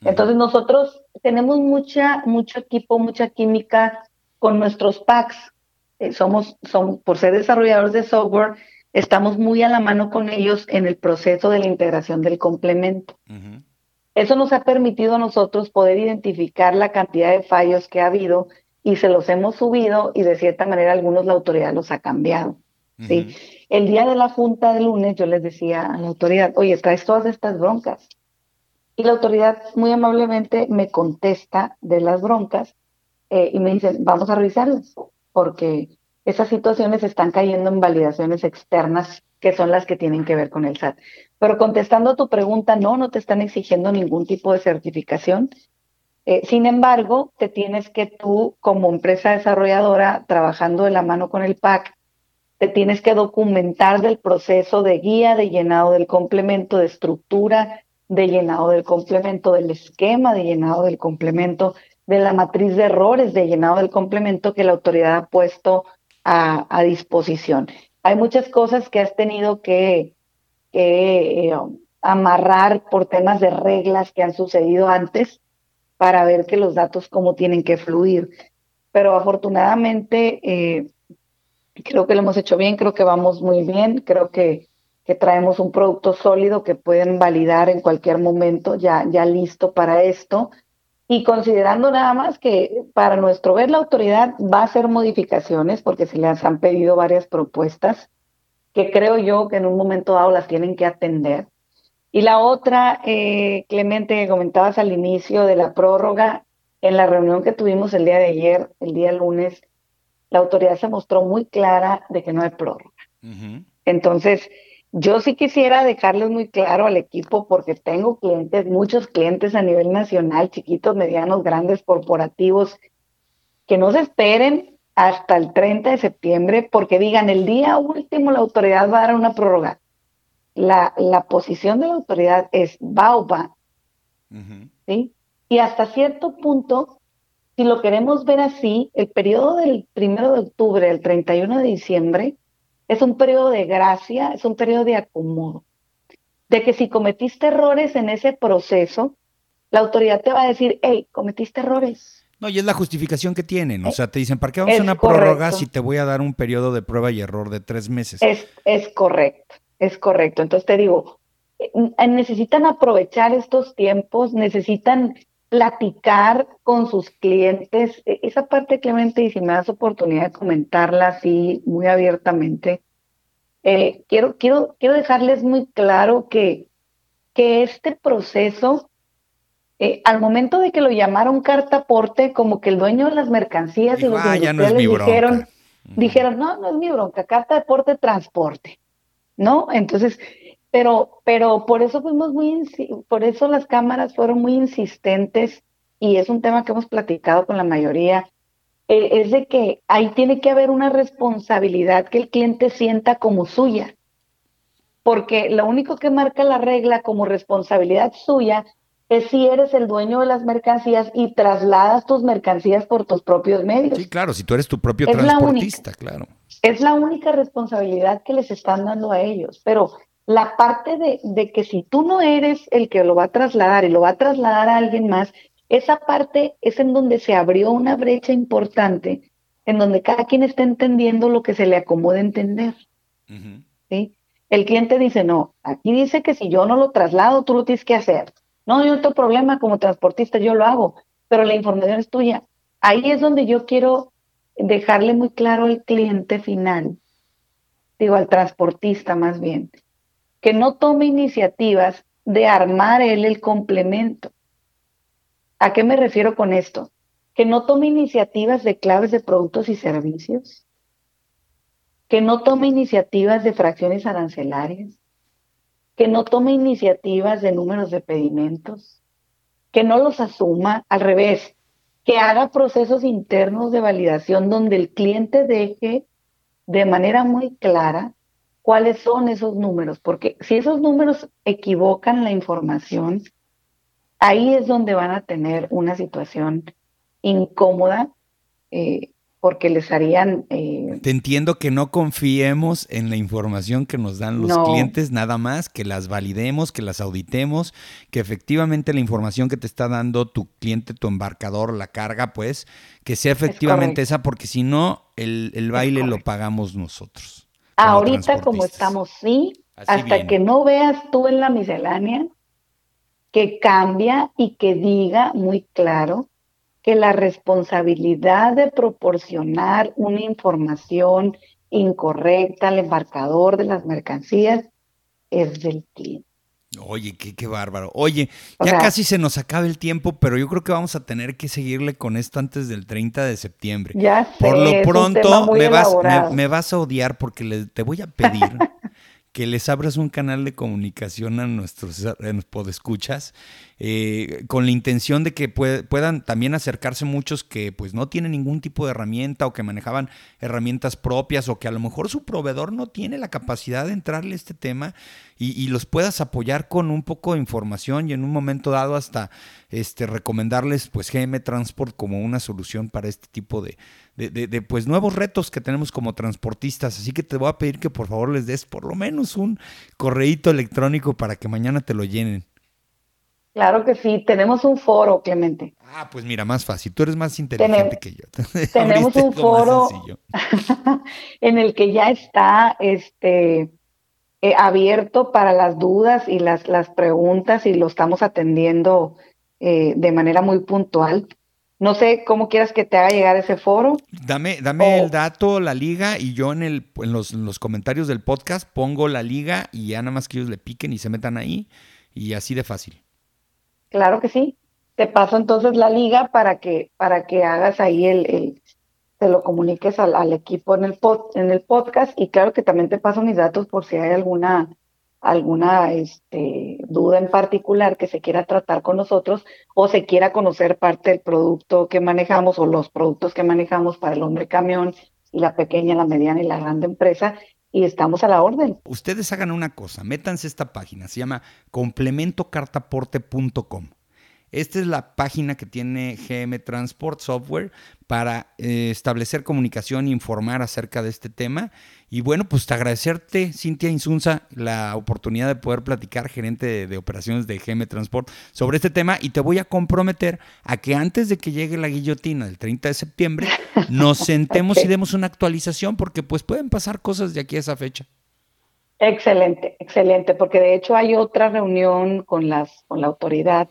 Entonces nosotros tenemos mucha, mucho equipo, mucha química con nuestros PACs. Eh, somos, son, por ser desarrolladores de software, estamos muy a la mano con ellos en el proceso de la integración del complemento. Eso nos ha permitido a nosotros poder identificar la cantidad de fallos que ha habido y se los hemos subido y de cierta manera algunos la autoridad los ha cambiado. ¿sí? El día de la junta de lunes yo les decía a la autoridad, oye, traes todas estas broncas. Y la autoridad muy amablemente me contesta de las broncas eh, y me dice, vamos a revisarlas, porque esas situaciones están cayendo en validaciones externas que son las que tienen que ver con el SAT. Pero contestando tu pregunta, no, no te están exigiendo ningún tipo de certificación. Eh, sin embargo, te tienes que tú, como empresa desarrolladora, trabajando de la mano con el PAC, te tienes que documentar del proceso de guía, de llenado del complemento, de estructura, de llenado del complemento, del esquema de llenado del complemento, de la matriz de errores de llenado del complemento que la autoridad ha puesto a, disposición. Hay muchas cosas que has tenido que, eh, amarrar por temas de reglas que han sucedido antes para ver que los datos cómo tienen que fluir. Pero afortunadamente eh, creo que lo hemos hecho bien, creo que vamos muy bien, creo que, que traemos un producto sólido que pueden validar en cualquier momento, ya, ya listo para esto. Y considerando nada más que para nuestro ver la autoridad va a hacer modificaciones porque se les han pedido varias propuestas que creo yo que en un momento dado las tienen que atender. Y la otra, eh, Clemente, que comentabas al inicio de la prórroga, en la reunión que tuvimos el día de ayer, el día lunes, la autoridad se mostró muy clara de que no hay prórroga. Entonces, yo sí quisiera dejarles muy claro al equipo, porque tengo clientes, muchos clientes a nivel nacional, chiquitos, medianos, grandes, corporativos, que no se esperen hasta el 30 de septiembre, porque digan, el día último la autoridad va a dar una prórroga la, la posición de la autoridad es va ¿sí? Y hasta cierto punto, si lo queremos ver así, el periodo del primero de octubre al 31 de diciembre es un periodo de gracia, es un periodo de acomodo. De que si cometiste errores en ese proceso, la autoridad te va a decir, hey, cometiste errores. No, y es la justificación que tienen. O sea, te dicen, ¿para qué vamos a una prórroga si te voy a dar un periodo de prueba y error de tres meses? Es, es correcto. Es correcto. Entonces te digo, eh, necesitan aprovechar estos tiempos, necesitan platicar con sus clientes. E, esa parte, Clemente, y si me das oportunidad de comentarla así muy abiertamente, eh, quiero, quiero, quiero dejarles muy claro que, que este proceso, eh, al momento de que lo llamaron carta aporte, como que el dueño de las mercancías y los ah, dijeron, dijeron, no, no es mi bronca, carta de aporte, transporte. ¿no? Entonces, pero, pero por eso fuimos muy, por eso las cámaras fueron muy insistentes y es un tema que hemos platicado con la mayoría, eh, es de que ahí tiene que haber una responsabilidad que el cliente sienta como suya, porque lo único que marca la regla como responsabilidad suya es si eres el dueño de las mercancías y trasladas tus mercancías por tus propios medios. Sí, claro, si tú eres tu propio transportista, claro. Es la única responsabilidad que les están dando a ellos, pero la parte de, de, que si tú no eres el que lo va a trasladar y lo va a trasladar a alguien más, esa parte es en donde se abrió una brecha importante, en donde cada quien está entendiendo lo que se le acomode entender. ¿sí? El cliente dice, no, aquí dice que si yo no lo traslado, tú lo tienes que hacer. No, yo no tengo problema como transportista, yo lo hago, pero la información es tuya. Ahí es donde yo quiero dejarle muy claro al cliente final, digo al transportista más bien, que no tome iniciativas de armar él el complemento. ¿A qué me refiero con esto? Que no tome iniciativas de claves de productos y servicios, que no tome iniciativas de fracciones arancelarias, que no tome iniciativas de números de pedimentos, que no los asuma al revés, que haga procesos internos de validación donde el cliente deje de manera muy clara cuáles son esos números, porque si esos números equivocan la información, ahí es donde van a tener una situación incómoda eh, porque les harían... Eh, Te entiendo que no confiemos en la información que nos dan los clientes, nada más, que las validemos, que las auditemos, que efectivamente la información que te está dando tu cliente, tu embarcador, la carga, pues, que sea efectivamente esa, porque si no, el, baile lo pagamos nosotros. Ahorita como estamos, sí, hasta que no veas tú en la miscelánea que cambia y que diga muy claro que la responsabilidad de proporcionar una información incorrecta al embarcador de las mercancías es del cliente. Oye, qué, qué bárbaro. Oye, ya casi se nos acaba el tiempo, pero yo creo que vamos a tener que seguirle con esto antes del 30 de septiembre. Ya sé, Por lo pronto, me vas, me, vas, a odiar porque le, te voy a pedir que les abras un canal de comunicación a nuestros podescuchas eh, con la intención de que puedan también acercarse muchos que pues no tienen ningún tipo de herramienta o que manejaban herramientas propias o que a lo mejor su proveedor no tiene la capacidad de entrarle a este tema y, los puedas apoyar con un poco de información y en un momento dado hasta este, recomendarles pues GM Transport como una solución para este tipo de, de, pues nuevos retos que tenemos como transportistas. Así que te voy a pedir que por favor les des por lo menos un correíto electrónico para que mañana te lo llenen. Claro que sí, tenemos un foro, Clemente. Ah, pues mira, más fácil, tú eres más inteligente que yo. tenemos un foro en el que ya está este eh, abierto para las dudas y las, las preguntas y lo estamos atendiendo eh, de manera muy puntual. No sé cómo quieras que te haga llegar ese foro. Dame, dame el dato, la liga, y yo en, el, en los, en los comentarios del podcast pongo la liga y ya nada más que ellos le piquen y se metan ahí y así de fácil. Claro que sí. Te paso entonces la liga para que, para que hagas ahí el, el te lo comuniques al, equipo en el, pod, en el podcast y claro que también te paso mis datos por si hay alguna, alguna este, duda en particular que se quiera tratar con nosotros o se quiera conocer parte del producto que manejamos o los productos que manejamos para el hombre camión y la pequeña, la mediana y la grande empresa y estamos a la orden. Ustedes hagan una cosa, métanse esta página, se llama complementocartaporte.com. Esta es la página que tiene GM Transport Software para eh, establecer comunicación e informar acerca de este tema. Y bueno, pues te agradecerte, Cintia Insunza, la oportunidad de poder platicar, gerente de, operaciones de GM Transport, sobre este tema. Y te voy a comprometer a que antes de que llegue la guillotina del 30 de septiembre, nos sentemos y demos una actualización, porque pues pueden pasar cosas de aquí a esa fecha. Excelente, excelente, porque de hecho hay otra reunión con, las, con la autoridad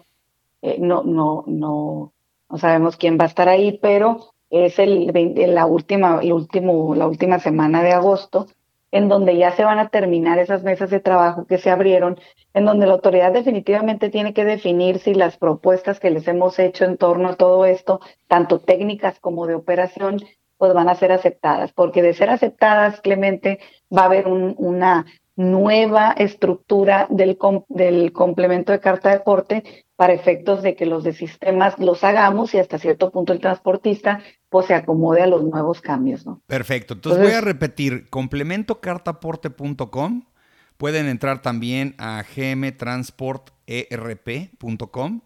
eh, no, no, no, no sabemos quién va a estar ahí, pero es el, la, última, el último, la última semana de agosto, en donde ya se van a terminar esas mesas de trabajo que se abrieron, en donde la autoridad definitivamente tiene que definir si las propuestas que les hemos hecho en torno a todo esto, tanto técnicas como de operación, pues van a ser aceptadas, porque de ser aceptadas, Clemente, va a haber una nueva estructura del, del complemento de carta de porte para efectos de que los de sistemas los hagamos y hasta cierto punto el transportista pues se acomode a los nuevos cambios, ¿no? Perfecto. Entonces, voy a repetir, complementocartaporte.com. Pueden entrar también a gmtransporterp.com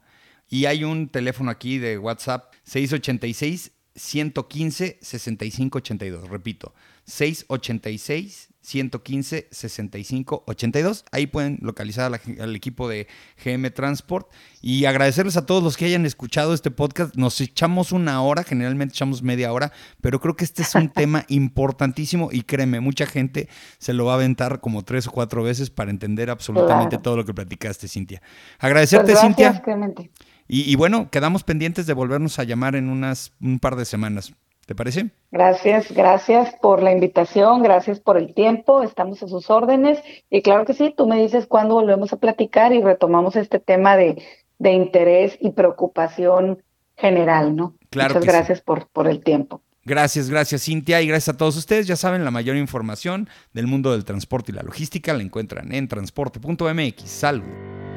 y hay un teléfono aquí de WhatsApp 686 115 6582. Repito, 686 115 65 82. Ahí pueden localizar al equipo de GM Transport y agradecerles a todos los que hayan escuchado este podcast. Nos echamos una hora, generalmente echamos media hora, pero creo que este es un tema importantísimo y créeme, mucha gente se lo va a aventar como tres o cuatro veces para entender absolutamente todo lo que platicaste, Cintia. Agradecerte, pues Cintia. Y, y, bueno, quedamos pendientes de volvernos a llamar en unas un par de semanas. ¿Te parece? Gracias, gracias por la invitación, gracias por el tiempo, estamos a sus órdenes y claro que sí, tú me dices cuándo volvemos a platicar y retomamos este tema de, de interés y preocupación general, ¿no? Claro Muchas gracias por, por el tiempo. Gracias, gracias Cintia y gracias a todos ustedes. Ya saben, la mayor información del mundo del transporte y la logística la encuentran en transporte.mx. Salud.